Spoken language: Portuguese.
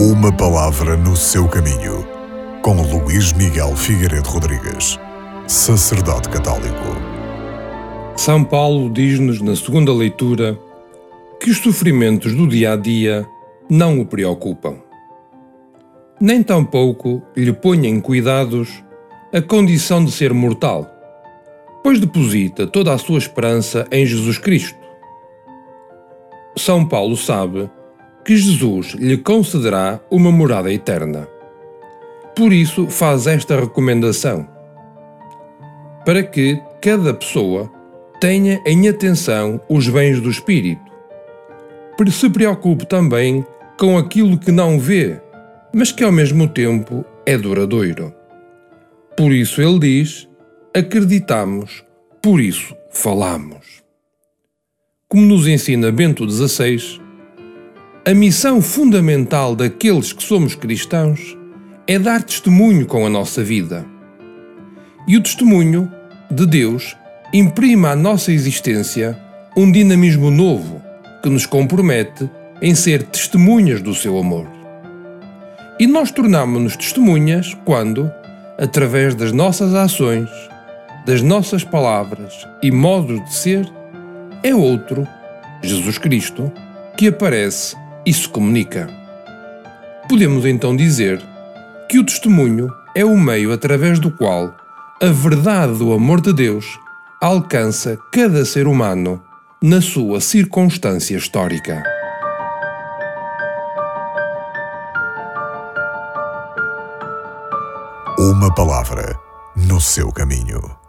Uma palavra no seu caminho, com Luís Miguel Figueiredo Rodrigues, sacerdote católico. São Paulo diz-nos na segunda leitura que os sofrimentos do dia a dia não o preocupam. Nem tampouco lhe põe em cuidados a condição de ser mortal, pois deposita toda a sua esperança em Jesus Cristo. São Paulo sabe que Jesus lhe concederá uma morada eterna. Por isso, faz esta recomendação: para que cada pessoa tenha em atenção os bens do Espírito. Se preocupe também com aquilo que não vê, mas que ao mesmo tempo é duradouro. Por isso ele diz: acreditamos, por isso falamos. Como nos ensina Bento XVI, a missão fundamental daqueles que somos cristãos é dar testemunho com a nossa vida. E o testemunho de Deus imprime à nossa existência um dinamismo novo que nos compromete em ser testemunhas do seu amor. E nós tornamos-nos testemunhas quando, através das nossas ações, das nossas palavras e modos de ser, é outro, Jesus Cristo, que aparece se comunica. Podemos então dizer que o testemunho é o meio através do qual a verdade do amor de Deus alcança cada ser humano na sua circunstância histórica. Uma palavra no seu caminho.